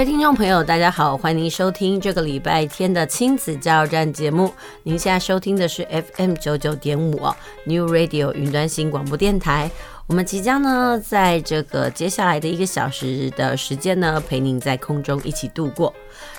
位听众朋友，大家好，欢迎收听这个礼拜天的亲子加油站节目。您现在收听的是 FM 九九点五 New Radio 云端新广播电台。我们即将呢，在这个接下来的一个小时的时间呢，陪您在空中一起度过。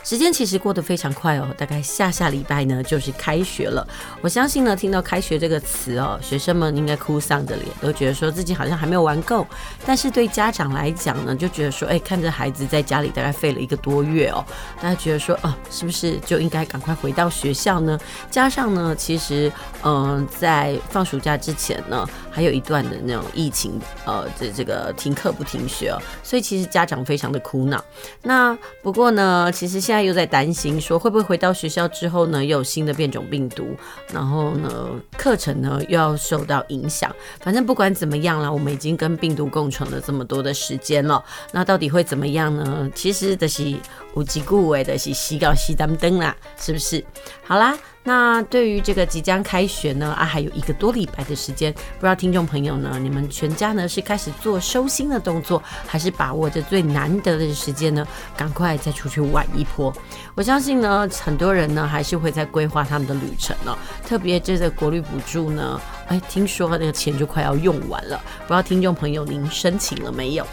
时间其实过得非常快哦，大概下下礼拜呢就是开学了。我相信呢，听到“开学”这个词哦，学生们应该哭丧着脸，都觉得说自己好像还没有玩够。但是对家长来讲呢，就觉得说，哎，看着孩子在家里大概废了一个多月哦，大家觉得说，哦，是不是就应该赶快回到学校呢？加上呢，其实，嗯、在放暑假之前呢，还有一段的那种疫情。呃，这这个停课不停学哦，所以其实家长非常的苦恼。那不过呢，其实现现在又在担心说，会不会回到学校之后呢，又有新的变种病毒，然后呢，课程呢又要受到影响。反正不管怎么样了，我们已经跟病毒共存了这么多的时间了，那到底会怎么样呢？其实的是无疾故为的是西高西当灯啦，是不是？好啦。那对于这个即将开学呢，啊，还有一个多礼拜的时间，不知道听众朋友呢，你们全家呢是开始做收心的动作，还是把握着最难得的时间呢，赶快再出去玩一波？我相信呢，很多人呢还是会在规划他们的旅程呢，特别这个国旅补助呢，哎，听说那个钱就快要用完了，不知道听众朋友您申请了没有？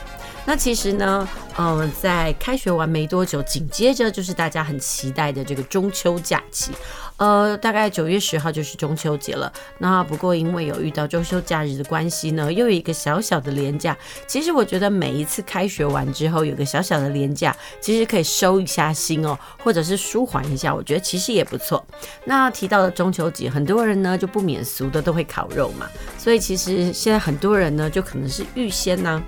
那其实呢，嗯、在开学完没多久，紧接着就是大家很期待的这个中秋假期，呃，大概九月十号就是中秋节了。那不过因为有遇到中秋假日的关系呢，又有一个小小的连假。其实我觉得每一次开学完之后有个小小的连假，其实可以收一下心哦，或者是舒缓一下，我觉得其实也不错。那提到了中秋节，很多人呢就不免俗的都会烤肉嘛，所以其实现在很多人呢就可能是预先呢。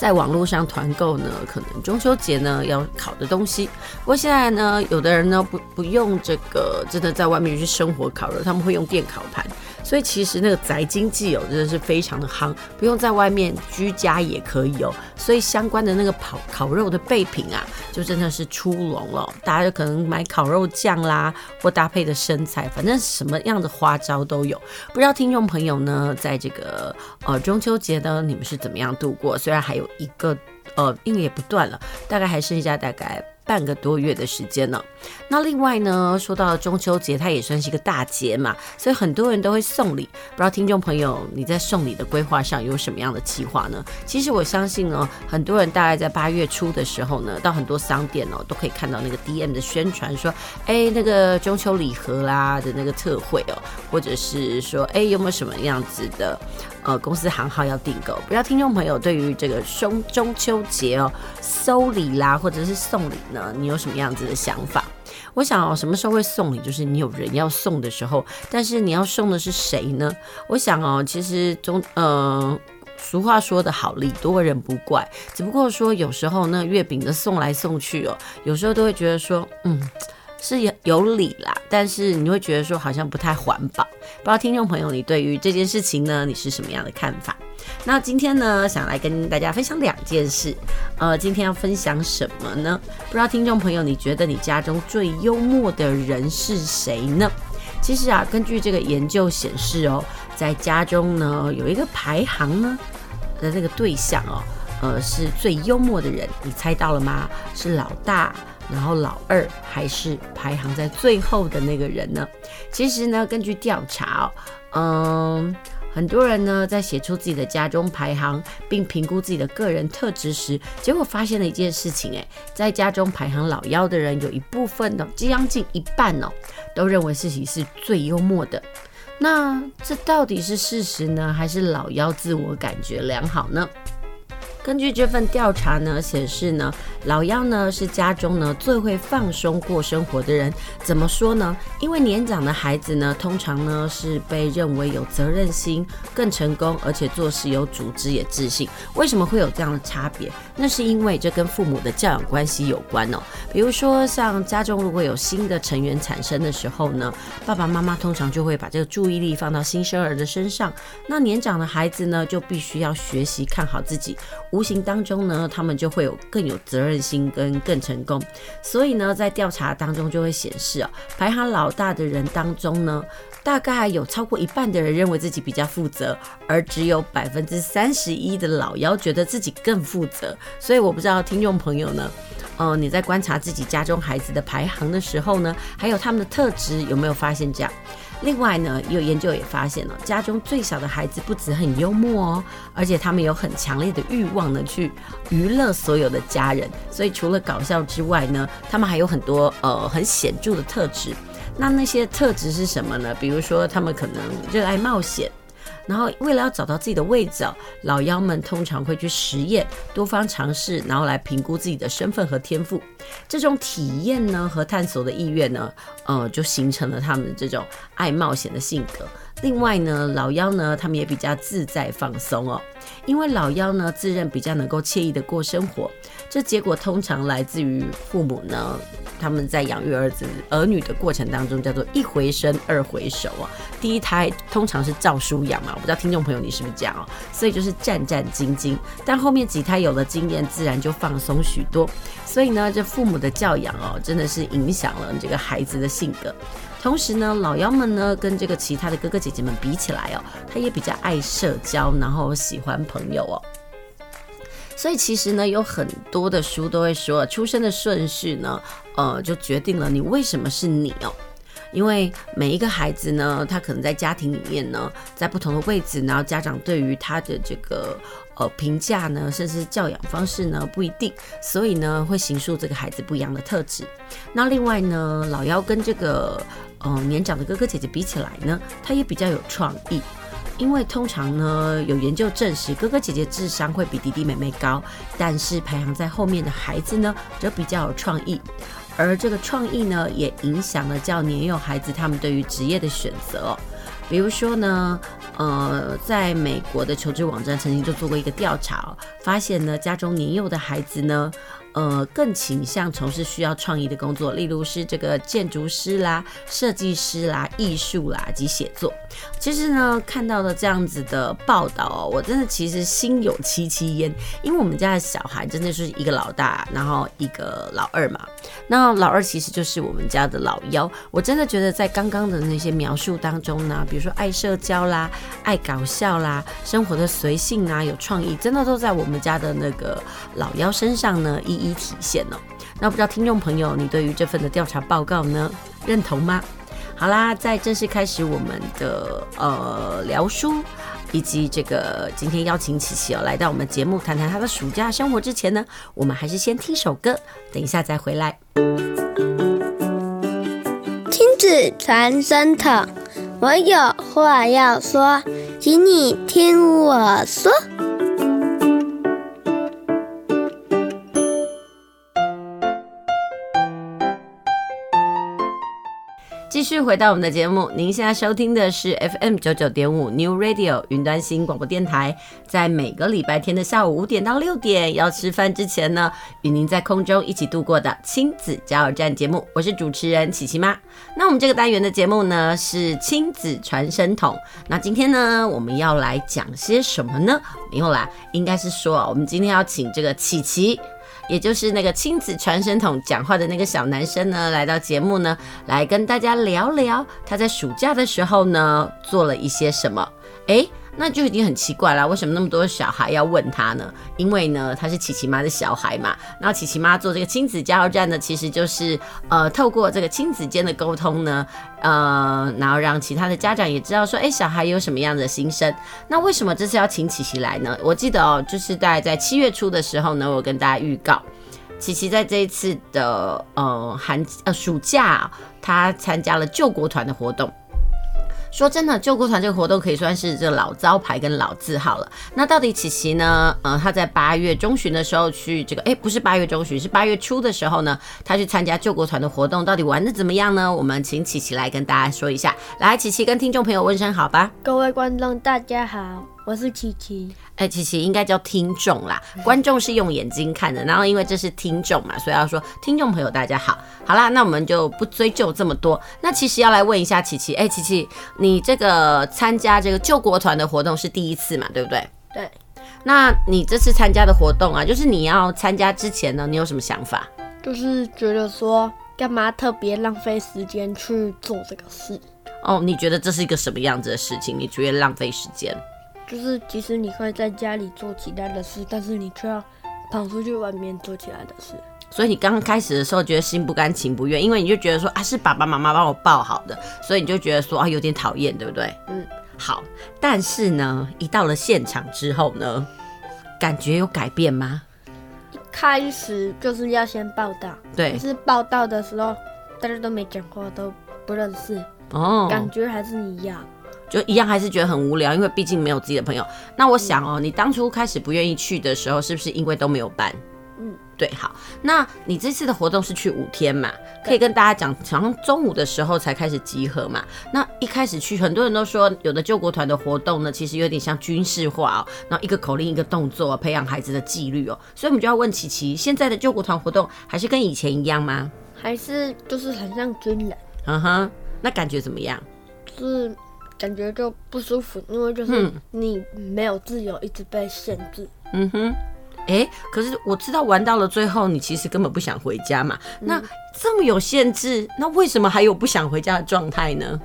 在网络上团购呢，可能中秋节呢要烤的东西。不过现在呢，有的人呢不不用这个，真的在外面去生活烤肉，他们会用电烤盘。所以其实那个宅经济哦，真的是非常的夯，不用在外面居家也可以哦。所以相关的那个烤烤肉的备品啊，就真的是出笼了。大家就可能买烤肉酱啦，或搭配的生菜，反正什么样的花招都有。不知道听众朋友呢，在这个呃中秋节呢，你们是怎么样度过？虽然还有一个呃，应该也不断了，大概还剩下大概。半个多月的时间呢。那另外呢，说到中秋节，它也算是一个大节嘛，所以很多人都会送礼。不知道听众朋友你在送礼的规划上有什么样的计划呢？其实我相信呢，很多人大概在八月初的时候呢，到很多商店哦，都可以看到那个 DM 的宣传，说，哎，那个中秋礼盒啦的那个特惠哦，或者是说，哎，有没有什么样子的？呃，公司行号要订购，不知道听众朋友对于这个中中秋节哦，收礼啦，或者是送礼呢，你有什么样子的想法？我想哦，什么时候会送礼？就是你有人要送的时候，但是你要送的是谁呢？我想哦，其实中，呃，俗话说得好，礼多人不怪，只不过说有时候那月饼的送来送去哦，有时候都会觉得说，嗯。是有有理啦，但是你会觉得说好像不太环保。不知道听众朋友，你对于这件事情呢，你是什么样的看法？那今天呢，想来跟大家分享两件事。呃，今天要分享什么呢？不知道听众朋友，你觉得你家中最幽默的人是谁呢？其实啊，根据这个研究显示哦，在家中呢有一个排行呢的这个对象哦，呃，是最幽默的人，你猜到了吗？是老大。然后老二还是排行在最后的那个人呢？其实呢，根据调查哦，嗯，很多人呢在写出自己的家中排行，并评估自己的个人特质时，结果发现了一件事情，诶，在家中排行老幺的人，有一部分呢，将近一半哦，都认为自己是最幽默的。那这到底是事实呢，还是老幺自我感觉良好呢？根据这份调查呢，显示呢，老幺呢是家中呢最会放松过生活的人。怎么说呢？因为年长的孩子呢，通常呢是被认为有责任心、更成功，而且做事有组织也自信。为什么会有这样的差别？那是因为这跟父母的教养关系有关哦。比如说，像家中如果有新的成员产生的时候呢，爸爸妈妈通常就会把这个注意力放到新生儿的身上。那年长的孩子呢，就必须要学习看好自己。无形当中呢，他们就会有更有责任心跟更成功。所以呢，在调查当中就会显示啊，排行老大的人当中呢，大概有超过一半的人认为自己比较负责，而只有百分之三十一的老幺觉得自己更负责。所以我不知道听众朋友呢，呃，你在观察自己家中孩子的排行的时候呢，还有他们的特质有没有发现这样？另外呢，有研究也发现了，家中最小的孩子不止很幽默哦，而且他们有很强烈的欲望呢，去娱乐所有的家人。所以除了搞笑之外呢，他们还有很多呃很显著的特质。那那些特质是什么呢？比如说，他们可能热爱冒险。然后，为了要找到自己的位置，老妖们通常会去实验、多方尝试，然后来评估自己的身份和天赋。这种体验呢和探索的意愿呢，呃，就形成了他们这种爱冒险的性格。另外呢，老妖呢，他们也比较自在放松哦，因为老妖呢自认比较能够惬意的过生活。这结果通常来自于父母呢，他们在养育儿子儿女的过程当中，叫做一回生二回熟啊。第一胎通常是照书养嘛，我不知道听众朋友你是不是这样哦？所以就是战战兢兢，但后面几胎有了经验，自然就放松许多。所以呢，这父母的教养哦，真的是影响了这个孩子的性格。同时呢，老幺们呢跟这个其他的哥哥姐姐们比起来哦，他也比较爱社交，然后喜欢朋友哦。所以其实呢，有很多的书都会说，出生的顺序呢，呃，就决定了你为什么是你哦。因为每一个孩子呢，他可能在家庭里面呢，在不同的位置，然后家长对于他的这个呃评价呢，甚至教养方式呢，不一定，所以呢，会形塑这个孩子不一样的特质。那另外呢，老幺跟这个呃年长的哥哥姐姐比起来呢，他也比较有创意。因为通常呢，有研究证实，哥哥姐姐智商会比弟弟妹妹高，但是排行在后面的孩子呢，则比较有创意，而这个创意呢，也影响了较年幼孩子他们对于职业的选择。比如说呢，呃，在美国的求职网站曾经就做过一个调查，发现呢，家中年幼的孩子呢。呃，更倾向从事需要创意的工作，例如是这个建筑师啦、设计师啦、艺术啦及写作。其实呢，看到了这样子的报道哦，我真的其实心有戚戚焉，因为我们家的小孩真的是一个老大，然后一个老二嘛。那老二其实就是我们家的老幺。我真的觉得在刚刚的那些描述当中呢，比如说爱社交啦、爱搞笑啦、生活的随性啊、有创意，真的都在我们家的那个老幺身上呢一一体现哦，那不知道听众朋友，你对于这份的调查报告呢，认同吗？好啦，在正式开始我们的呃聊书，以及这个今天邀请琪琪哦来到我们节目谈谈她的暑假生活之前呢，我们还是先听首歌，等一下再回来。亲子传声筒，我有话要说，请你听我说。继续回到我们的节目，您现在收听的是 FM 九九点五 New Radio 云端新广播电台，在每个礼拜天的下午五点到六点，要吃饭之前呢，与您在空中一起度过的亲子加油站节目，我是主持人琪琪妈。那我们这个单元的节目呢是亲子传声筒，那今天呢我们要来讲些什么呢？没有啦，应该是说，我们今天要请这个琪琪。也就是那个亲子传声筒讲话的那个小男生呢，来到节目呢，来跟大家聊聊他在暑假的时候呢做了一些什么。诶。那就已经很奇怪了，为什么那么多小孩要问他呢？因为呢，他是琪琪妈的小孩嘛。然后琪琪妈做这个亲子加油站呢，其实就是呃，透过这个亲子间的沟通呢，呃，然后让其他的家长也知道说，哎，小孩有什么样的心声。那为什么这次要请琪琪来呢？我记得哦，就是大概在七月初的时候呢，我跟大家预告，琪琪在这一次的呃寒呃暑假，他参加了救国团的活动。说真的，救国团这个活动可以算是这个老招牌跟老字号了。那到底琪琪呢？嗯，他在八月中旬的时候去这个，哎，不是八月中旬，是八月初的时候呢，他去参加救国团的活动，到底玩的怎么样呢？我们请琪琪来跟大家说一下。来，琪琪跟听众朋友问声好吧。各位观众，大家好。我是琪琪，哎，琪琪应该叫听众啦，观众是用眼睛看的，然后因为这是听众嘛，所以要说听众朋友大家好，好啦，那我们就不追究这么多。那其实要来问一下琪琪，哎，琪琪，你这个参加这个救国团的活动是第一次嘛，对不对？对。那你这次参加的活动啊，就是你要参加之前呢，你有什么想法？就是觉得说，干嘛特别浪费时间去做这个事？哦，你觉得这是一个什么样子的事情？你觉得浪费时间？就是，即使你会在家里做其他的事，但是你却要跑出去外面做其他的事。所以你刚刚开始的时候觉得心不甘情不愿，因为你就觉得说啊，是爸爸妈妈帮我抱好的，所以你就觉得说啊，有点讨厌，对不对？嗯，好。但是呢，一到了现场之后呢，感觉有改变吗？一开始就是要先报道，对，可是报道的时候大家都没讲话，都不认识，哦，感觉还是一样。就一样还是觉得很无聊，因为毕竟没有自己的朋友。那我想哦，你当初开始不愿意去的时候，是不是因为都没有班？嗯，对，好。那你这次的活动是去五天嘛？可以跟大家讲，好像中午的时候才开始集合嘛。那一开始去，很多人都说，有的救国团的活动呢，其实有点像军事化哦，然后一个口令一个动作，培养孩子的纪律哦。所以我们就要问琪琪，现在的救国团活动还是跟以前一样吗？还是就是很像军人？嗯哼，那感觉怎么样？是。感觉就不舒服，因为就是你没有自由，一直被限制。嗯哼，哎、欸，可是我知道玩到了最后，你其实根本不想回家嘛。嗯、那这么有限制，那为什么还有不想回家的状态呢？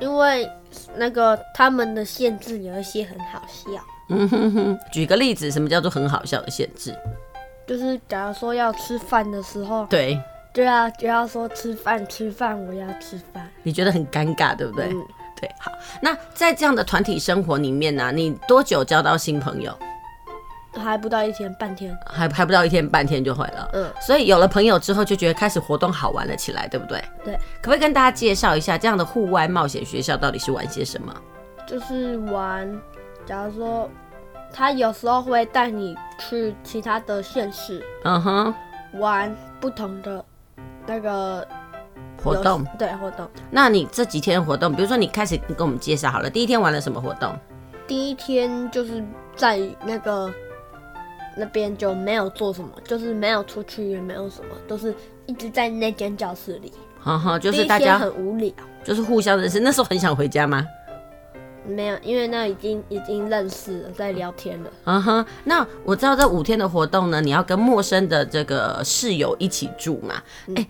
因为那个他们的限制有一些很好笑。嗯哼哼，举个例子，什么叫做很好笑的限制？就是假如说要吃饭的时候，对，对啊就要说吃饭吃饭，我要吃饭。你觉得很尴尬，对不对？嗯对，好。那在这样的团体生活里面呢、啊，你多久交到新朋友？还不到一天半天，还还不到一天半天就会了。嗯，所以有了朋友之后，就觉得开始活动好玩了起来，对不对？对。可不可以跟大家介绍一下这样的户外冒险学校到底是玩些什么？就是玩，假如说他有时候会带你去其他的县市，嗯哼，玩不同的那个。活动对活动，那你这几天活动，比如说你开始跟我们介绍好了，第一天玩了什么活动？第一天就是在那个那边就没有做什么，就是没有出去，也没有什么，都是一直在那间教室里。哈哈，就是大家很无聊，就是互相认识。那时候很想回家吗？没有，因为那已经已经认识了，在聊天了。嗯哼，那我知道这五天的活动呢，你要跟陌生的这个室友一起住嘛？哎、嗯。欸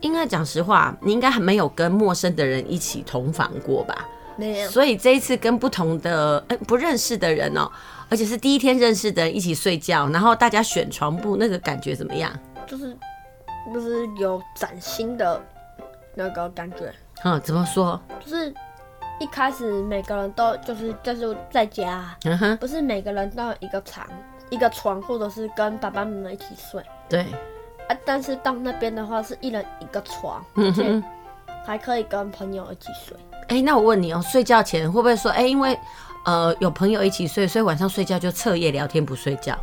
应该讲实话，你应该还没有跟陌生的人一起同房过吧？没有。所以这一次跟不同的、欸、不认识的人哦、喔，而且是第一天认识的人一起睡觉，然后大家选床铺，那个感觉怎么样？就是就是有崭新的那个感觉。嗯，怎么说？就是一开始每个人都就是就是在家，嗯哼，不是每个人都有一个床，一个床，或者是跟爸爸妈妈一起睡。对。啊，但是到那边的话是一人一个床，嗯哼，还可以跟朋友一起睡。哎、欸，那我问你哦、喔，睡觉前会不会说，哎、欸，因为呃有朋友一起睡，所以晚上睡觉就彻夜聊天不睡觉？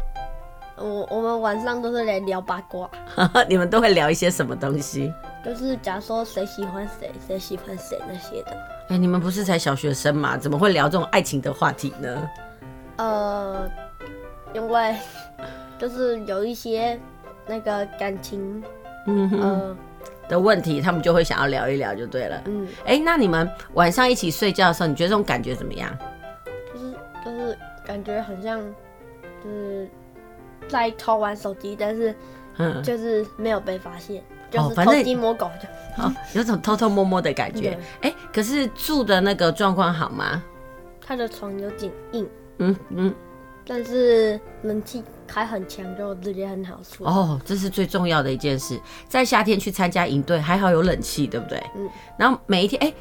我我们晚上都是来聊八卦。你们都会聊一些什么东西？就是假如说谁喜欢谁，谁喜欢谁那些的。哎、欸，你们不是才小学生嘛？怎么会聊这种爱情的话题呢？呃，因为 就是有一些。那个感情，嗯哼、呃、的问题，他们就会想要聊一聊，就对了。嗯，哎、欸，那你们晚上一起睡觉的时候，你觉得这种感觉怎么样？就是就是感觉很像，就是在偷玩手机，但是嗯，就是没有被发现，就是偷鸡摸狗就，好、哦，有种偷偷摸摸的感觉。哎、欸，可是住的那个状况好吗？他的床有点硬，嗯嗯，但是冷气。开很强，就直接很好出哦，这是最重要的一件事。在夏天去参加营队，还好有冷气，对不对？嗯。然后每一天，哎、欸，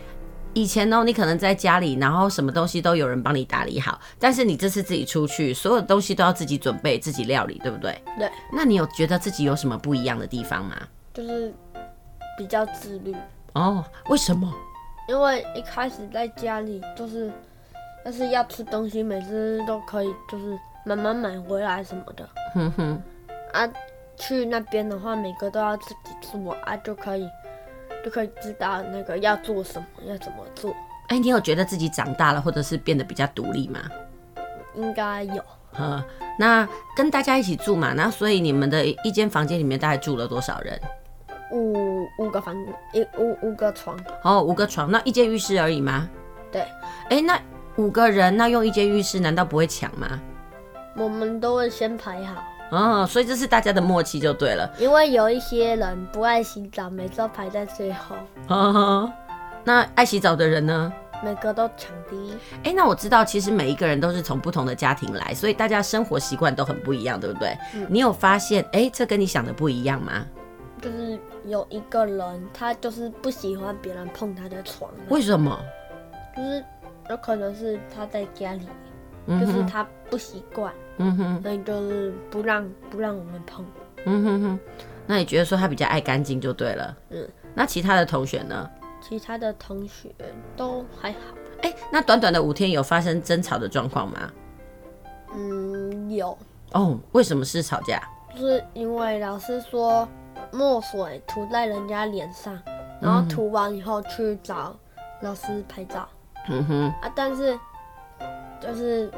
以前呢，你可能在家里，然后什么东西都有人帮你打理好。但是你这次自己出去，所有东西都要自己准备、自己料理，对不对？对。那你有觉得自己有什么不一样的地方吗？就是比较自律。哦，为什么？因为一开始在家里就是，但是要吃东西，每次都可以就是慢慢买回来什么的。哼哼。啊，去那边的话，每个都要自己做啊，就可以就可以知道那个要做什么，要怎么做。哎、欸，你有觉得自己长大了，或者是变得比较独立吗？应该有。呃，那跟大家一起住嘛，那所以你们的一间房间里面大概住了多少人？五五个房，一五五个床。哦，五个床，那一间浴室而已吗？对。哎、欸，那五个人，那用一间浴室，难道不会抢吗？我们都会先排好。哦，所以这是大家的默契就对了。因为有一些人不爱洗澡，每次都排在最后。哦，那爱洗澡的人呢？每个都抢第一。哎、欸，那我知道，其实每一个人都是从不同的家庭来，所以大家生活习惯都很不一样，对不对？嗯、你有发现，哎、欸，这跟你想的不一样吗？就是有一个人，他就是不喜欢别人碰他的床。为什么？就是有可能是他在家里，嗯、就是他不习惯，嗯哼，所以就是不让不让我们碰。嗯哼哼，那你觉得说他比较爱干净就对了。嗯，那其他的同学呢？其他的同学都还好。哎、欸，那短短的五天有发生争吵的状况吗？嗯，有。哦，为什么是吵架？就是因为老师说。墨水涂在人家脸上，然后涂完以后去找老师拍照。嗯哼啊，但是就是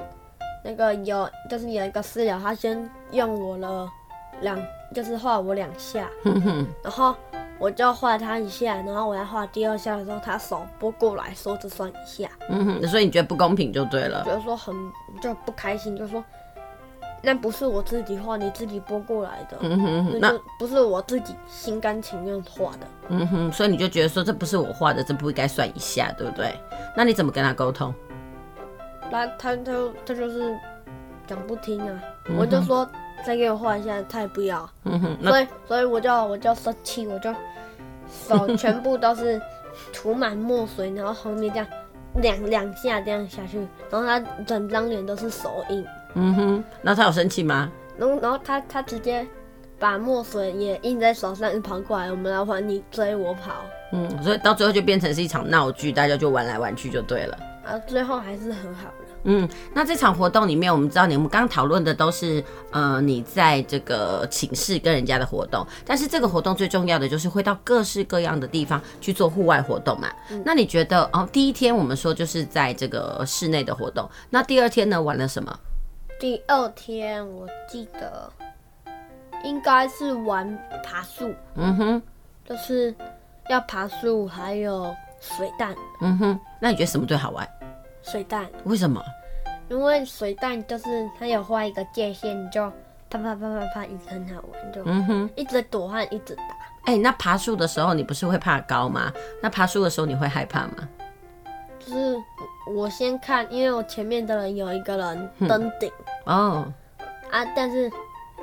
那个有，就是有一个室友，他先用我了两，就是画我两下。然后我就画他一下，然后我要画第二下的时候，他手拨过来说这算一下。嗯哼，所以你觉得不公平就对了。觉得说很就不开心，就说。那不是我自己画，你自己拨过来的。嗯哼，那不是我自己心甘情愿画的。嗯哼，所以你就觉得说这不是我画的，这不应该算一下，对不对？那你怎么跟他沟通？那他他他就是讲不听啊。嗯、我就说再给我换一下，他也不要。嗯哼，所以所以我就我就生气，我就手 全部都是涂满墨水，然后后面这样两两下这样下去，然后他整张脸都是手印。嗯哼，那他有生气吗？然后，然后他他直接把墨水也印在手上，跑过来，我们来玩，你追我跑。嗯，所以到最后就变成是一场闹剧，大家就玩来玩去就对了。啊，最后还是很好了。嗯，那这场活动里面，我们知道你们刚刚讨论的都是呃你在这个寝室跟人家的活动，但是这个活动最重要的就是会到各式各样的地方去做户外活动嘛。嗯、那你觉得哦，第一天我们说就是在这个室内的活动，那第二天呢，玩了什么？第二天我记得应该是玩爬树，嗯哼，就是要爬树，还有水弹，嗯哼。那你觉得什么最好玩？水弹。为什么？因为水弹就是它有画一个界限，你就啪啪啪啪啪，一直很好玩，就嗯哼，一直躲和一直打。哎、欸，那爬树的时候你不是会怕高吗？那爬树的时候你会害怕吗？就是我先看，因为我前面的人有一个人登顶。哦，啊！但是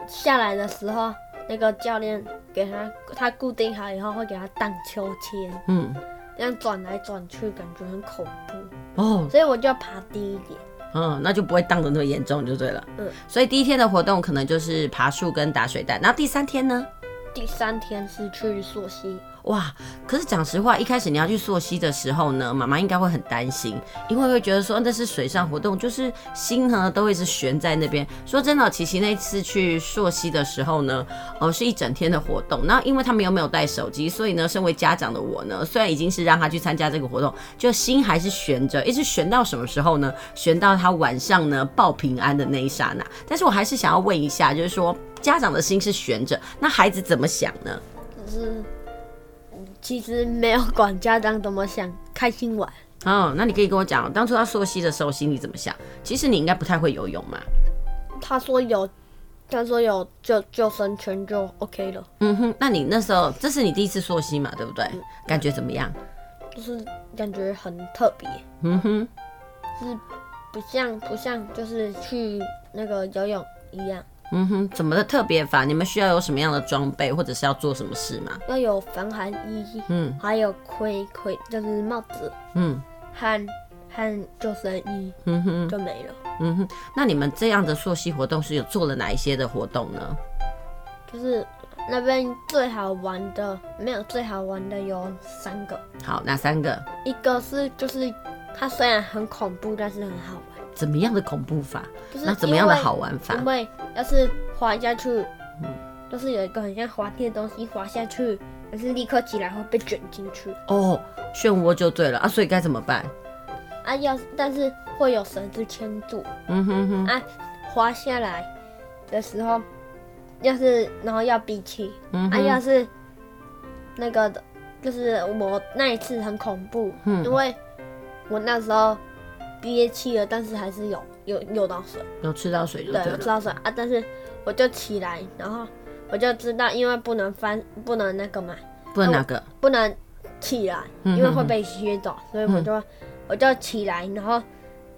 下来的时候，那个教练给他他固定好以后，会给他荡秋千，嗯，这样转来转去，感觉很恐怖哦。所以我就要爬低一点，嗯，那就不会荡得那么严重就对了。嗯，所以第一天的活动可能就是爬树跟打水弹，然后第三天呢？第三天是去溯溪。哇！可是讲实话，一开始你要去溯溪的时候呢，妈妈应该会很担心，因为会觉得说那是水上活动，就是心呢都会是悬在那边。说真的，琪琪那次去溯溪的时候呢，哦，是一整天的活动。那因为他们又没有带手机，所以呢，身为家长的我呢，虽然已经是让他去参加这个活动，就心还是悬着，一直悬到什么时候呢？悬到他晚上呢报平安的那一刹那。但是我还是想要问一下，就是说家长的心是悬着，那孩子怎么想呢？是。其实没有管家长怎么想，开心玩。哦，那你可以跟我讲，当初他溯溪的时候心里怎么想？其实你应该不太会游泳嘛。他说有，他说有救救生圈就 OK 了。嗯哼，那你那时候这是你第一次溯溪嘛，对不对？嗯，感觉怎么样？就是感觉很特别。嗯哼，就是不像不像就是去那个游泳一样。嗯哼，怎么的特别法？你们需要有什么样的装备，或者是要做什么事吗？要有防寒衣，嗯，还有盔盔，就是帽子，嗯，和和救生衣，嗯哼，就没了。嗯哼，那你们这样的溯溪活动是有做了哪一些的活动呢？就是那边最好玩的没有最好玩的有三个。好，哪三个？一个是就是它虽然很恐怖，但是很好玩。怎么样的恐怖法？就是那怎么样的好玩法？因为要是滑下去，嗯，就是有一个很像滑梯的东西滑下去，可是立刻起来会被卷进去。哦，漩涡就对了啊，所以该怎么办？啊，要但是会有绳子牵住。嗯哼哼。啊，滑下来的时候，要是然后要闭气。嗯。啊，要是那个的，就是我那一次很恐怖，嗯，因为我那时候憋气了，但是还是有有有到水，有吃到水就对吃到水啊，但是我就起来，然后我就知道，因为不能翻，不能那个嘛，不能哪个？不能起来，因为会被削到，所以我就。嗯我就起来，然后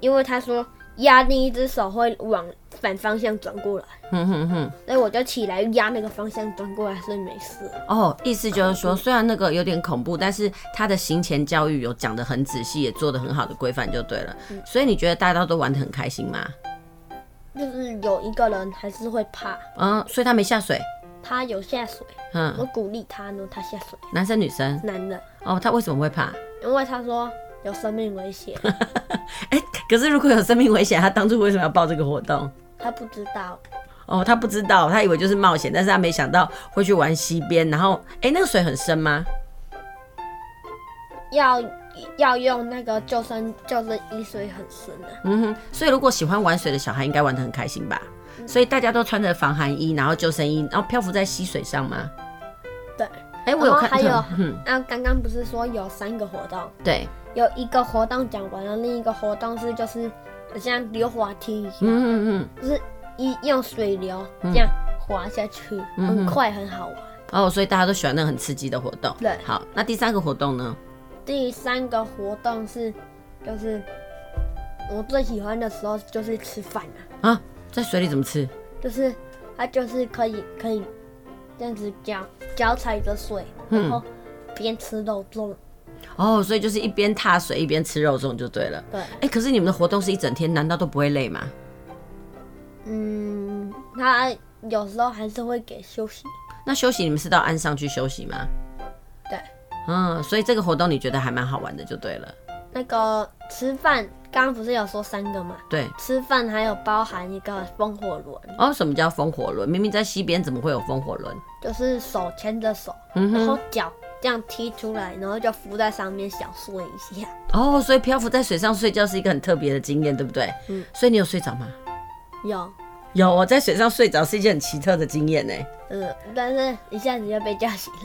因为他说压另一只手会往反方向转过来，哼哼哼，所以我就起来压那个方向转过来，所以没事。哦，意思就是说，虽然那个有点恐怖，但是他的行前教育有讲得很仔细，也做得很好的规范就对了。嗯。所以你觉得大家都玩得很开心吗？就是有一个人还是会怕。嗯，所以他没下水。他有下水。嗯。我鼓励他呢，他下水。男生女生？男的。哦，他为什么会怕？因为他说。有生命危险，哎、欸，可是如果有生命危险，他当初为什么要报这个活动？他不知道。哦，他不知道，他以为就是冒险，但是他没想到会去玩溪边，然后，哎、欸，那个水很深吗？要要用那个救生救生衣，水很深的、啊。嗯哼，所以如果喜欢玩水的小孩，应该玩的很开心吧？嗯、所以大家都穿着防寒衣，然后救生衣，然后漂浮在溪水上吗？对。哎、欸，我有看。还有，嗯，啊，刚刚不是说有三个活动？对。有一个活动讲完了，另一个活动是就是像溜滑梯一样，嗯嗯嗯，就是一用水流这样滑下去，嗯、很快很好玩。哦，所以大家都喜欢那个很刺激的活动。对，好，那第三个活动呢？第三个活动是就是我最喜欢的时候就是吃饭啊。啊，在水里怎么吃？就是它就是可以可以这样子脚脚踩着水，然后边吃肉粽。哦，所以就是一边踏水一边吃肉粽就对了。对。哎、欸，可是你们的活动是一整天，难道都不会累吗？嗯，他有时候还是会给休息。那休息你们是到岸上去休息吗？对。嗯，所以这个活动你觉得还蛮好玩的就对了。那个吃饭，刚刚不是有说三个吗？对。吃饭还有包含一个风火轮。哦，什么叫风火轮？明明在西边，怎么会有风火轮？就是手牵着手，嗯、然后脚。这样踢出来，然后就浮在上面小睡一下。哦，所以漂浮在水上睡觉是一个很特别的经验，对不对？嗯。所以你有睡着吗？有。有，我在水上睡着是一件很奇特的经验呢。嗯，但是一下子就被叫醒了。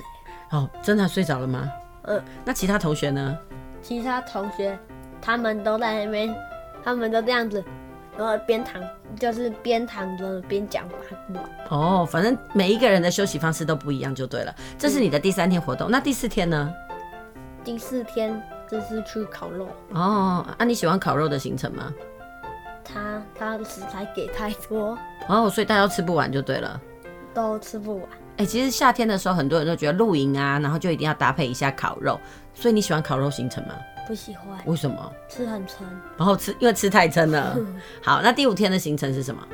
哦，真的睡着了吗？嗯。那其他同学呢？其他同学他们都在那边，他们都这样子。然后边躺就是边躺着边讲八卦哦，反正每一个人的休息方式都不一样就对了。这是你的第三天活动，嗯、那第四天呢？第四天就是去烤肉哦。啊，你喜欢烤肉的行程吗？他他的食材给太多哦，所以大家都吃不完就对了，都吃不完。哎、欸，其实夏天的时候很多人都觉得露营啊，然后就一定要搭配一下烤肉，所以你喜欢烤肉行程吗？不喜欢，为什么？吃很撑，然后吃，因为吃太撑了。好，那第五天的行程是什么？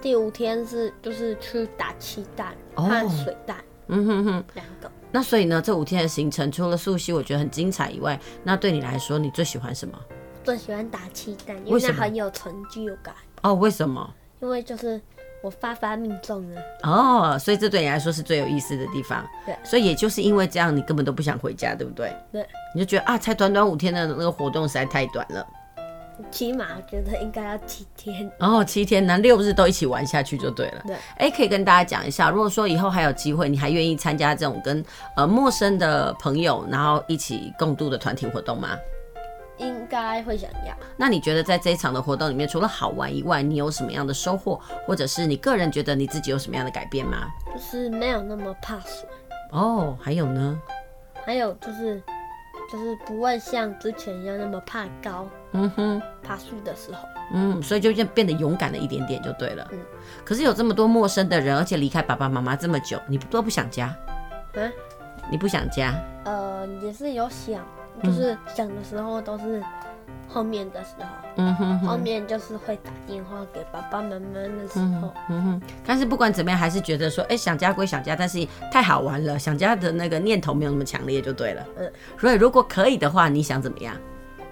第五天是就是去打气弹和水弹，嗯哼哼，两个。那所以呢，这五天的行程除了素溪我觉得很精彩以外，那对你来说，你最喜欢什么？最喜欢打气弹，因为那很有成就感。哦，为什么？因为就是。我发发命中了哦，所以这对你来说是最有意思的地方。对，所以也就是因为这样，你根本都不想回家，对不对？对，你就觉得啊，才短短五天的那个活动实在太短了。起码我觉得应该要七天。哦，七天，那六日都一起玩下去就对了。对，哎，可以跟大家讲一下，如果说以后还有机会，你还愿意参加这种跟呃陌生的朋友然后一起共度的团体活动吗？应该会想要。那你觉得在这一场的活动里面，除了好玩以外，你有什么样的收获，或者是你个人觉得你自己有什么样的改变吗？就是没有那么怕水。哦，还有呢？还有就是，就是不会像之前一样那么怕高。嗯哼，爬树的时候。嗯，所以就变变得勇敢了一点点就对了。嗯。可是有这么多陌生的人，而且离开爸爸妈妈这么久，你都不想家？嗯？你不想家？呃，也是有想。就是想的时候都是后面的时候，嗯哼哼，后面就是会打电话给爸爸妈妈的时候，嗯哼。但是不管怎么样，还是觉得说，哎、欸，想家归想家，但是太好玩了，想家的那个念头没有那么强烈，就对了。嗯。所以如果可以的话，你想怎么样？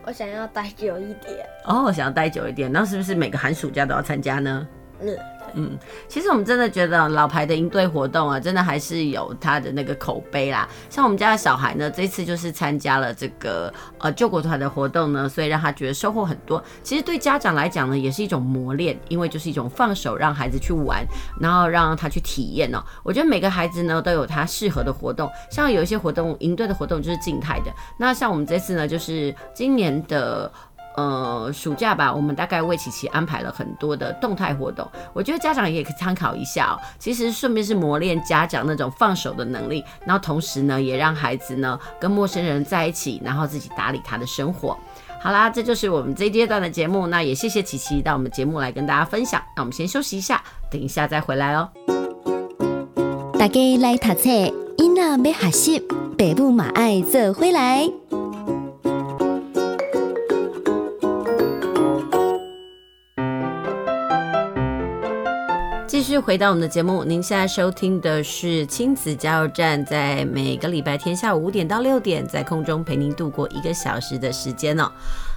我想要待久一点。哦，想要待久一点，那是不是每个寒暑假都要参加呢？嗯。嗯，其实我们真的觉得老牌的营队活动啊，真的还是有它的那个口碑啦。像我们家的小孩呢，这次就是参加了这个呃救国团的活动呢，所以让他觉得收获很多。其实对家长来讲呢，也是一种磨练，因为就是一种放手让孩子去玩，然后让他去体验哦。我觉得每个孩子呢都有他适合的活动，像有一些活动营队的活动就是静态的，那像我们这次呢，就是今年的。呃，暑假吧，我们大概为琪琪安排了很多的动态活动，我觉得家长也可以参考一下哦。其实顺便是磨练家长那种放手的能力，然后同时呢，也让孩子呢跟陌生人在一起，然后自己打理他的生活。好啦，这就是我们这一阶段的节目。那也谢谢琪琪到我们节目来跟大家分享。那我们先休息一下，等一下再回来哦。大家来读册，囡仔要学习，爸母嘛爱做回来。续回到我们的节目，您现在收听的是亲子加油站，在每个礼拜天下午五点到六点，在空中陪您度过一个小时的时间哦。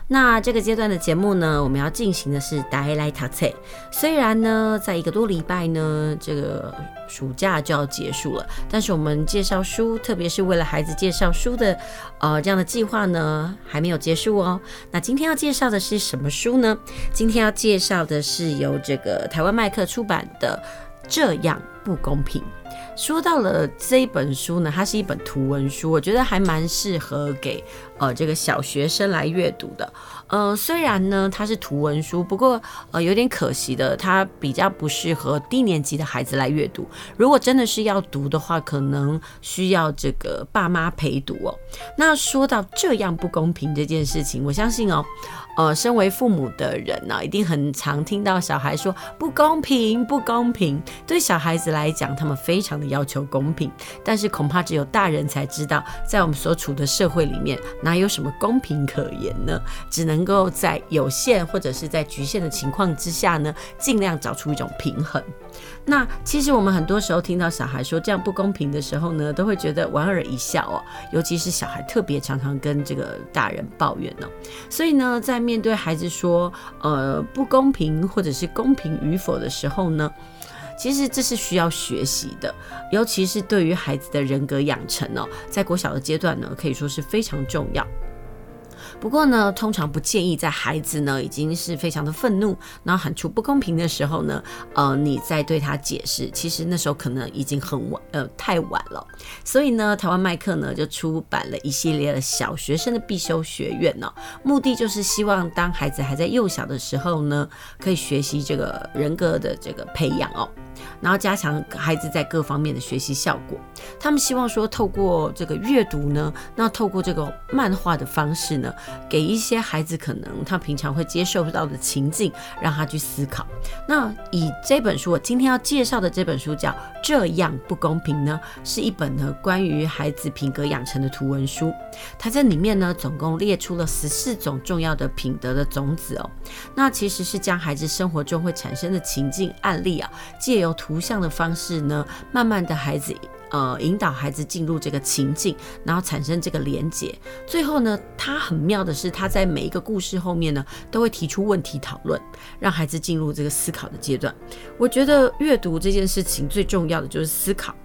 那这个阶段的节目呢，我们要进行的是大家来读册。虽然呢，在一个多礼拜呢，这个暑假就要结束了，但是我们介绍书，特别是为了孩子介绍书的，呃，这样的计划呢，还没有结束哦。那今天要介绍的是什么书呢？今天要介绍的是由这个台湾麦克出版的《这样不公平》。说到了这一本书呢，它是一本图文书，我觉得还蛮适合给呃这个小学生来阅读的。呃，虽然呢它是图文书，不过呃有点可惜的，它比较不适合低年级的孩子来阅读。如果真的是要读的话，可能需要这个爸妈陪读哦。那说到这样不公平这件事情，我相信哦。呃，身为父母的人呢、一定很常听到小孩说不公平，不公平。对小孩子来讲，他们非常的要求公平，但是恐怕只有大人才知道，在我们所处的社会里面，哪有什么公平可言呢？只能够在有限或者是在局限的情况之下呢，尽量找出一种平衡。那其实我们很多时候听到小孩说这样不公平的时候呢，都会觉得莞尔一笑哦。尤其是小孩特别常常跟这个大人抱怨呢、所以呢，在面对孩子说呃不公平或者是公平与否的时候呢，其实这是需要学习的，尤其是对于孩子的人格养成哦，在国小的阶段呢，可以说是非常重要。不过呢，通常不建议在孩子呢已经是非常的愤怒，然后喊出不公平的时候呢，呃，你再对他解释，其实那时候可能已经很晚，呃，太晚了。所以呢，台湾麦克呢就出版了一系列的小学生的必修学院呢，目的就是希望当孩子还在幼小的时候呢，可以学习这个人格的这个培养哦。然后加强孩子在各方面的学习效果。他们希望说，透过这个阅读呢，那透过这个漫画的方式呢，给一些孩子可能他平常会接受不到的情境，让他去思考。那以这本书，我今天要介绍的这本书叫《这样不公平》呢，是一本呢关于孩子品格养成的图文书。它在里面呢，总共列出了十四种重要的品德的种子哦。那其实是将孩子生活中会产生的情境案例啊，借由图像的方式呢，慢慢的孩子呃引导孩子进入这个情境，然后产生这个连结。最后呢，他很妙的是，他在每一个故事后面呢，都会提出问题讨论，让孩子进入这个思考的阶段。我觉得阅读这件事情最重要的就是思考。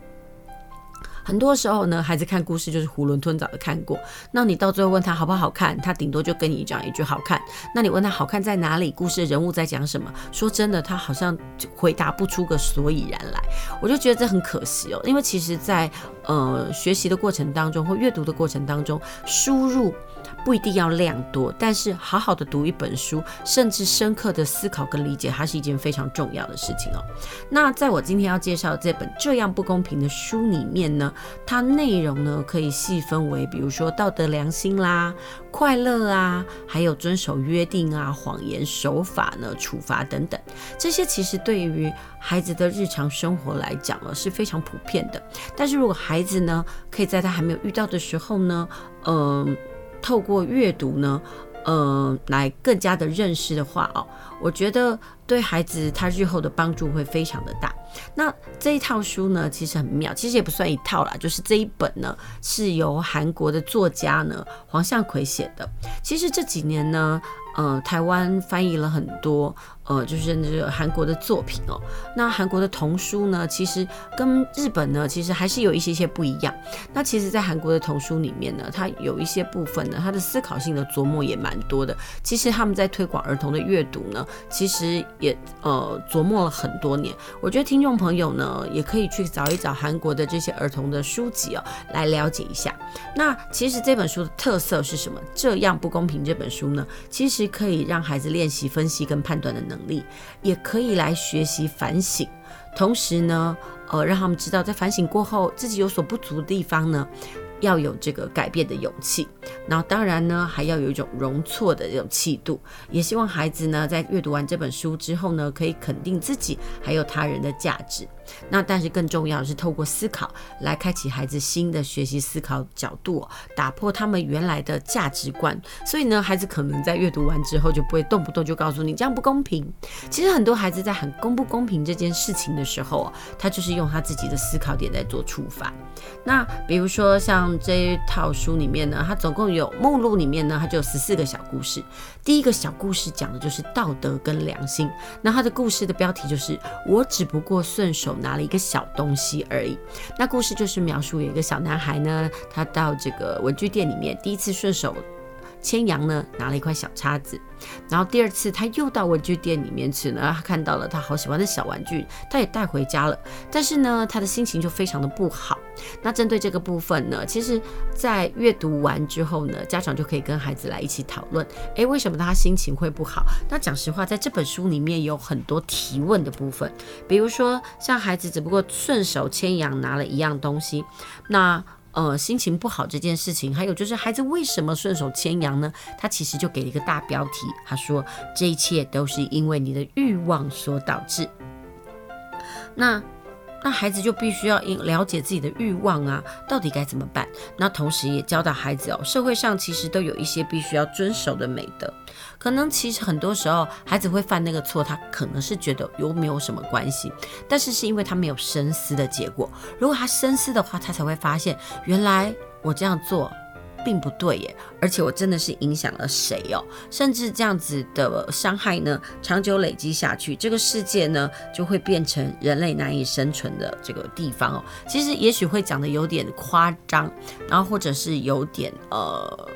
很多时候呢，孩子看故事就是囫囵吞枣的看过。那你到最后问他好不好看，他顶多就跟你讲一句好看。那你问他好看在哪里？故事的人物在讲什么？说真的，他好像回答不出个所以然来。我就觉得这很可惜哦，因为其实在呃学习的过程当中或阅读的过程当中，输入。不一定要量多，但是好好的读一本书，甚至深刻的思考跟理解，它是一件非常重要的事情哦。那在我今天要介绍这本《这样不公平》的书里面呢，它内容呢可以细分为，比如说道德良心啦、快乐啊，还有遵守约定啊、谎言守法呢、处罚等等，这些其实对于孩子的日常生活来讲呢是非常普遍的。但是如果孩子呢可以在他还没有遇到的时候呢，嗯、透过阅读呢，呃，来更加的认识的话哦，我觉得对孩子他日后的帮助会非常的大。那这一套书呢，其实很妙，其实也不算一套啦，就是这一本呢是由韩国的作家呢黄向奎写的。其实这几年呢，呃，台湾翻译了很多。呃，就是那个韩国的作品哦。那韩国的童书呢，其实跟日本呢，其实还是有一些些不一样。那其实，在韩国的童书里面呢，它有一些部分呢，它的思考性的琢磨也蛮多的。其实他们在推广儿童的阅读呢，其实也呃琢磨了很多年。我觉得听众朋友呢，也可以去找一找韩国的这些儿童的书籍哦，来了解一下。那其实这本书的特色是什么？这样不公平这本书呢，其实可以让孩子练习分析跟判断的能力。也可以来学习反省，同时呢，呃，让他们知道在反省过后自己有所不足的地方呢，要有这个改变的勇气。那当然呢，还要有一种容错的这种气度。也希望孩子呢，在阅读完这本书之后呢，可以肯定自己还有他人的价值。那但是更重要的是透过思考来开启孩子新的学习思考角度，打破他们原来的价值观。所以呢，孩子可能在阅读完之后就不会动不动就告诉你这样不公平。其实很多孩子在喊公不公平这件事情的时候，他就是用他自己的思考点在做出发。那比如说像这一套书里面呢，它总共有目录里面呢，它就有十四个小故事。第一个小故事讲的就是道德跟良心。那它的故事的标题就是我只不过顺手。拿了一个小东西而已。那故事就是描述有一个小男孩呢，他到这个文具店里面，第一次顺手牵羊呢，拿了一块小叉子。然后第二次他又到文具店里面去呢，他看到了他好喜欢的小玩具，他也带回家了。但是呢，他的心情就非常的不好。那针对这个部分呢，其实，在阅读完之后呢，家长就可以跟孩子来一起讨论，诶，为什么他心情会不好？那讲实话，在这本书里面有很多提问的部分，比如说像孩子只不过顺手牵羊拿了一样东西，那。呃，心情不好这件事情，还有就是孩子为什么顺手牵羊呢？他其实就给了一个大标题，他说这一切都是因为你的欲望所导致。那。那孩子就必须要了解自己的欲望啊，到底该怎么办？那同时也教导孩子哦，社会上其实都有一些必须要遵守的美德。可能其实很多时候孩子会犯那个错，他可能是觉得有没有什么关系，但是是因为他没有深思的结果。如果他深思的话，他才会发现原来我这样做。并不对耶，而且我真的是影响了谁哦？甚至这样子的伤害呢，长久累积下去，这个世界呢就会变成人类难以生存的这个地方哦。其实也许会讲得有点夸张，然后或者是有点呃。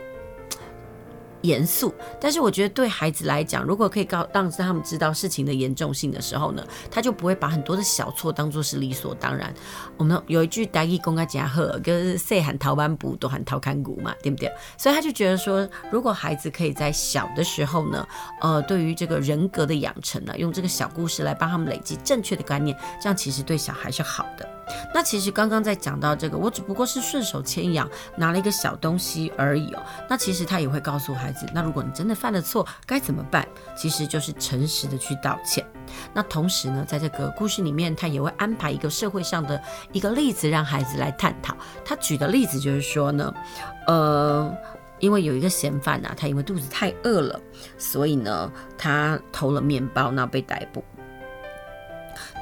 严肃，但是我觉得对孩子来讲，如果可以告让他们知道事情的严重性的时候呢，他就不会把很多的小错当做是理所当然。我们有一句台语讲得很好，就是细汉偷挽匏，大汉偷牵牛嘛，对不对？所以他就觉得说，如果孩子可以在小的时候呢，呃，对于这个人格的养成呢，用这个小故事来帮他们累积正确的观念，这样其实对小孩是好的。那其实刚刚在讲到这个，我只不过是顺手牵羊拿了一个小东西而已哦。那其实他也会告诉孩子，那如果你真的犯了错，该怎么办？其实就是诚实的去道歉。那同时呢，在这个故事里面，他也会安排一个社会上的一个例子让孩子来探讨。他举的例子就是说呢，呃，因为有一个嫌犯呐，他因为肚子太饿了，所以呢，他偷了面包，那被逮捕。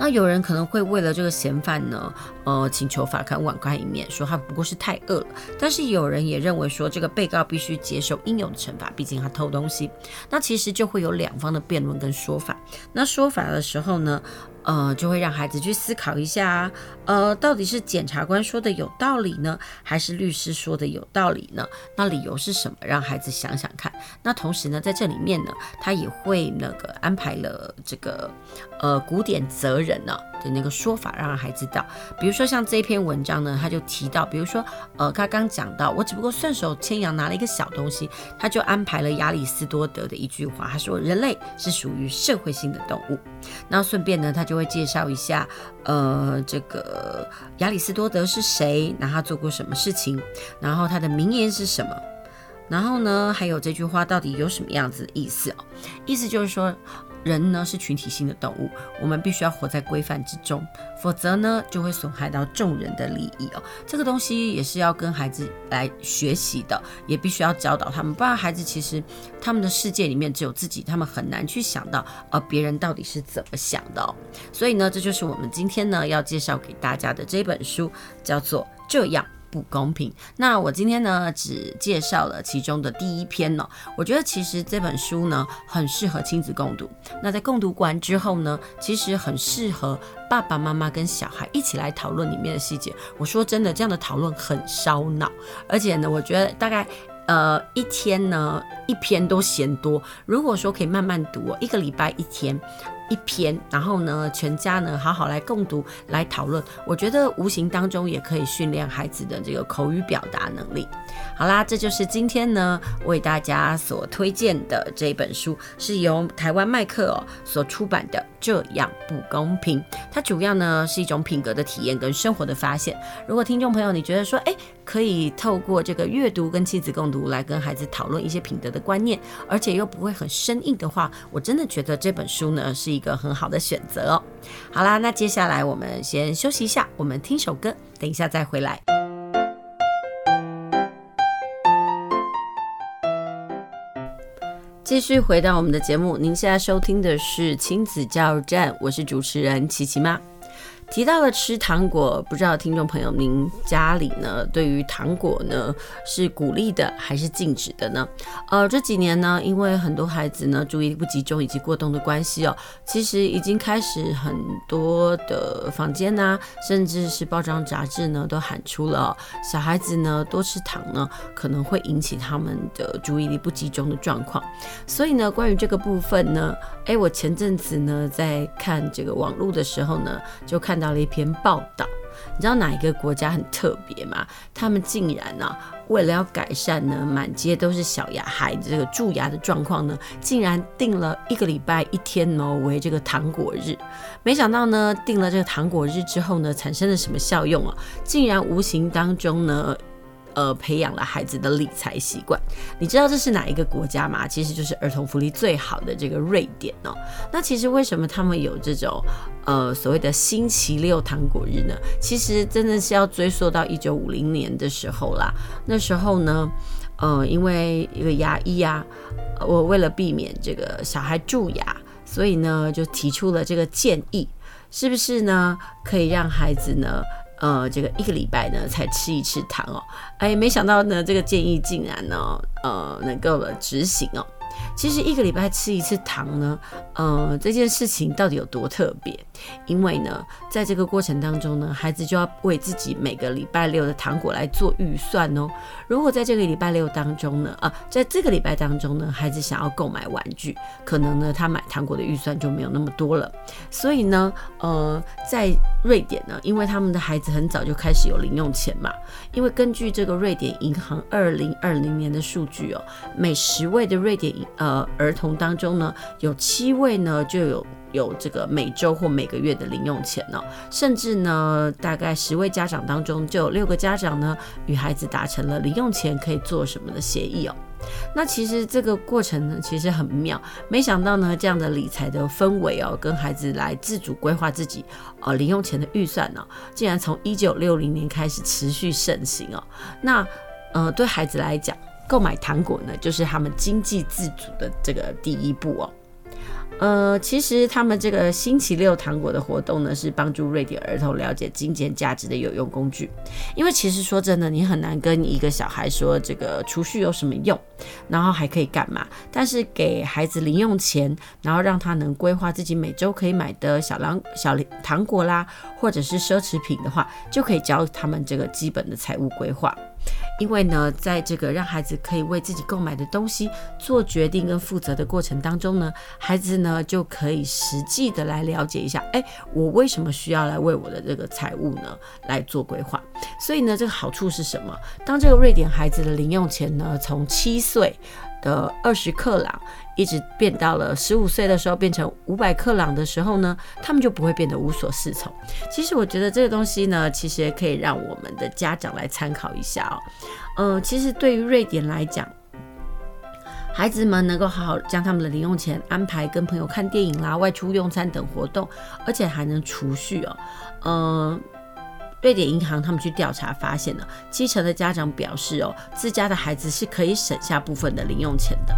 那有人可能会为了这个嫌犯呢，呃，请求法官网开一面，说他不过是太饿了。但是有人也认为说，这个被告必须接受应有的惩罚，毕竟他偷东西。那其实就会有两方的辩论跟说法。那说法的时候呢，呃，就会让孩子去思考一下，呃，到底是检察官说的有道理呢，还是律师说的有道理呢？那理由是什么？让孩子想想看。那同时呢，在这里面呢，他也会那个安排了这个呃古典责人呢的那个说法，让孩子知道。比如说像这篇文章呢，他就提到，比如说呃，他刚讲到，我只不过顺手牵羊拿了一个小东西，他就安排了亚里士多德的一句话，他说人类是属于社会性的动物。那顺便呢，他就。就会介绍一下，呃，这个亚里士多德是谁？那他做过什么事情？然后他的名言是什么？然后呢，还有这句话到底有什么样子的意思哦？意思就是说，人呢是群体性的动物，我们必须要活在规范之中，否则呢就会损害到众人的利益哦。这个东西也是要跟孩子来学习的，也必须要教导他们，不然孩子其实他们的世界里面只有自己，他们很难去想到呃别人到底是怎么想的哦。所以呢，这就是我们今天呢要介绍给大家的这本书，叫做《这样》不公平。那我今天呢，只介绍了其中的第一篇呢、哦。我觉得其实这本书呢，很适合亲子共读。那在共读完之后呢，其实很适合爸爸妈妈跟小孩一起来讨论里面的细节。我说真的，这样的讨论很烧脑，而且呢，我觉得大概呃一天呢一篇都嫌多。如果说可以慢慢读，一个礼拜一天。一篇，然后呢，全家呢好好来共读，来讨论。我觉得无形当中也可以训练孩子的这个口语表达能力。好啦，这就是今天呢为大家所推荐的这本书，是由台湾麦克哦所出版的《这样不公平》。它主要呢是一种品格的体验跟生活的发现。如果听众朋友你觉得说，哎，可以透过这个阅读跟亲子共读来跟孩子讨论一些品德的观念，而且又不会很生硬的话，我真的觉得这本书呢是一个很好的选择哦。好啦，那接下来我们先休息一下，我们听首歌，等一下再回来。继续回到我们的节目，您现在收听的是亲子加油站，我是主持人琪琪妈。提到了吃糖果，不知道听众朋友您家里呢，对于糖果呢是鼓励的还是禁止的呢？呃，这几年呢，因为很多孩子呢注意力不集中以及过动的关系哦，其实已经开始很多的房间呐，甚至是包装杂志呢都喊出了，小孩子呢多吃糖呢可能会引起他们的注意力不集中的状况。所以呢，关于这个部分呢，诶，我前阵子呢在看这个网络的时候呢，就看。到了一篇报道，你知道哪一个国家很特别吗？他们竟然呢、啊，为了要改善呢，满街都是小牙孩子这个蛀牙的状况呢，竟然定了一个礼拜一天呢为这个糖果日。没想到呢，定了这个糖果日之后呢，产生了什么效用啊？竟然无形当中呢。呃，培养了孩子的理财习惯。你知道这是哪一个国家吗？其实就是儿童福利最好的这个瑞典哦。那其实为什么他们有这种呃所谓的星期六糖果日呢？其实真的是要追溯到一九五零年的时候啦。那时候呢，呃，因为一个牙医啊，我为了避免这个小孩蛀牙，所以呢就提出了这个建议，是不是呢？可以让孩子呢？呃，这个一个礼拜呢才吃一次糖哦，哎，没想到呢这个建议竟然呢，呃，能够了执行哦。其实一个礼拜吃一次糖呢，呃，这件事情到底有多特别？因为呢，在这个过程当中呢，孩子就要为自己每个礼拜六的糖果来做预算哦。如果在这个礼拜六当中呢，啊，在这个礼拜当中呢，孩子想要购买玩具，可能呢，他买糖果的预算就没有那么多了。所以呢，呃，在瑞典呢，因为他们的孩子很早就开始有零用钱嘛，因为根据这个瑞典银行二零二零年的数据哦，每十位的瑞典呃呃儿童当中呢，有七位呢就有。有这个每周或每个月的零用钱呢，甚至呢，大概十位家长当中就有六个家长呢，与孩子达成了零用钱可以做什么的协议哦。那其实这个过程呢，其实很妙。没想到呢，这样的理财的氛围哦，跟孩子来自主规划自己呃零用钱的预算呢，竟然从一九六零年开始持续盛行哦。那呃，对孩子来讲，购买糖果呢，就是他们经济自主的这个第一步哦。呃，其实他们这个星期六糖果的活动呢，是帮助瑞典儿童了解金钱价值的有用工具。因为其实说真的，你很难跟一个小孩说这个储蓄有什么用，然后还可以干嘛。但是给孩子零用钱，然后让他能规划自己每周可以买的小糖小糖果啦，或者是奢侈品的话，就可以教他们这个基本的财务规划。因为呢，在这个让孩子可以为自己购买的东西做决定跟负责的过程当中呢，孩子呢就可以实际的来了解一下，哎，我为什么需要来为我的这个财务呢来做规划？所以呢，这个好处是什么？当这个瑞典孩子的零用钱呢，从七岁的二十克朗，一直变到了十五岁的时候变成五百克朗的时候呢，他们就不会变得无所适从。其实我觉得这个东西呢，其实也可以让我们的家长来参考一下哦。嗯、其实对于瑞典来讲，孩子们能够好好将他们的零用钱安排跟朋友看电影啦、外出用餐等活动，而且还能储蓄哦。嗯、瑞典银行他们去调查发现了，七成的家长表示哦，自家的孩子是可以省下部分的零用钱的。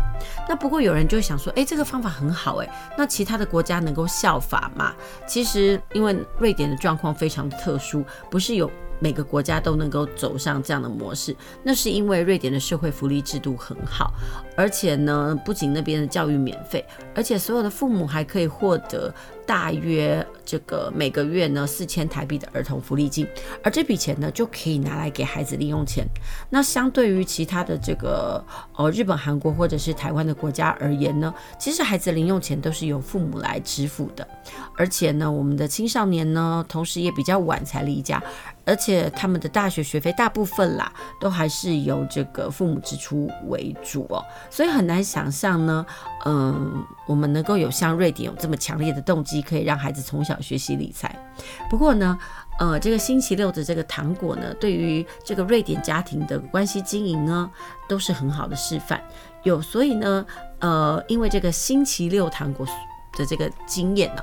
那不过有人就想说，哎，这个方法很好哎，那其他的国家能够效法吗？其实因为瑞典的状况非常的特殊，不是有。每个国家都能够走上这样的模式，那是因为瑞典的社会福利制度很好，而且呢，不仅那边的教育免费，而且所有的父母还可以获得大约这个每个月呢四千台币的儿童福利金，而这笔钱呢就可以拿来给孩子零用钱。那相对于其他的这个呃日本、韩国或者是台湾的国家而言呢，其实孩子零用钱都是由父母来支付的，而且呢，我们的青少年呢，同时也比较晚才离家。而且他们的大学学费大部分啦，都还是由这个父母支出为主哦，所以很难想象呢，嗯，我们能够有像瑞典有这么强烈的动机，可以让孩子从小学习理财。不过呢，呃，这个星期六的这个糖果呢，对于这个瑞典家庭的关系经营呢，都是很好的示范。有，所以呢，呃，因为这个星期六糖果的这个经验呢，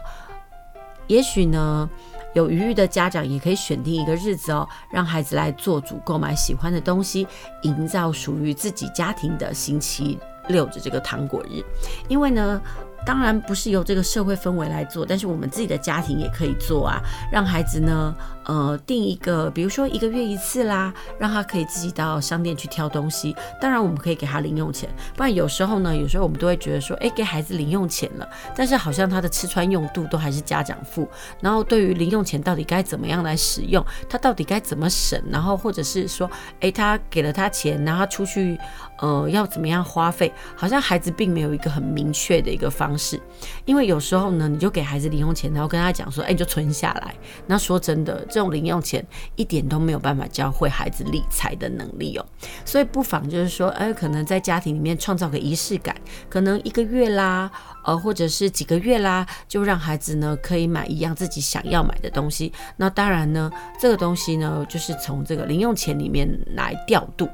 也许呢。有余裕的家长也可以选定一个日子哦，让孩子来做主购买喜欢的东西，营造属于自己家庭的星期六的这个糖果日。因为呢，当然不是由这个社会氛围来做，但是我们自己的家庭也可以做啊，让孩子呢。呃，定一个，比如说一个月一次啦，让他可以自己到商店去挑东西。当然，我们可以给他零用钱，不然有时候呢，有时候我们都会觉得说，哎，给孩子零用钱了，但是好像他的吃穿用度都还是家长付。然后，对于零用钱到底该怎么样来使用，他到底该怎么省，然后或者是说，哎，他给了他钱，然后他出去，呃，要怎么样花费，好像孩子并没有一个很明确的一个方式。因为有时候呢，你就给孩子零用钱，然后跟他讲说，哎，你就存下来。那说真的。这用零用钱一点都没有办法教会孩子理财的能力哦，所以不妨就是说，哎，可能在家庭里面创造个仪式感，可能一个月啦，呃，或者是几个月啦，就让孩子呢可以买一样自己想要买的东西。那当然呢，这个东西呢就是从这个零用钱里面来调度。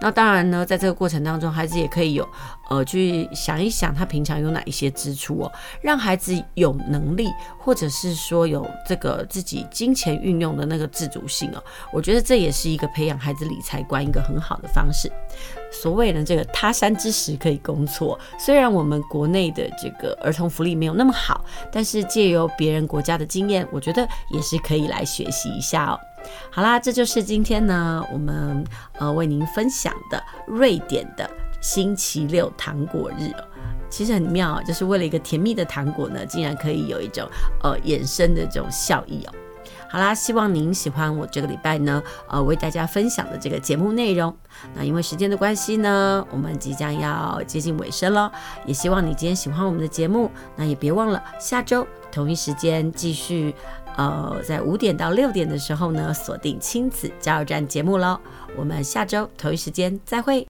那当然呢，在这个过程当中，孩子也可以有，呃，去想一想他平常有哪一些支出哦，让孩子有能力，或者是说有这个自己金钱运用的那个自主性哦。我觉得这也是一个培养孩子理财观一个很好的方式。所谓的这个他山之石可以攻错，虽然我们国内的这个儿童福利没有那么好，但是借由别人国家的经验，我觉得也是可以来学习一下哦。好啦，这就是今天呢，我们呃为您分享的瑞典的星期六糖果日，其实很妙，就是为了一个甜蜜的糖果呢，竟然可以有一种呃衍生的这种效益哦。好啦，希望您喜欢我这个礼拜呢呃为大家分享的这个节目内容。那因为时间的关系呢，我们即将要接近尾声了，也希望你今天喜欢我们的节目，那也别忘了下周同一时间继续。呃，在五点到六点的时候呢，锁定亲子加油站节目喽。我们下周同一时间再会。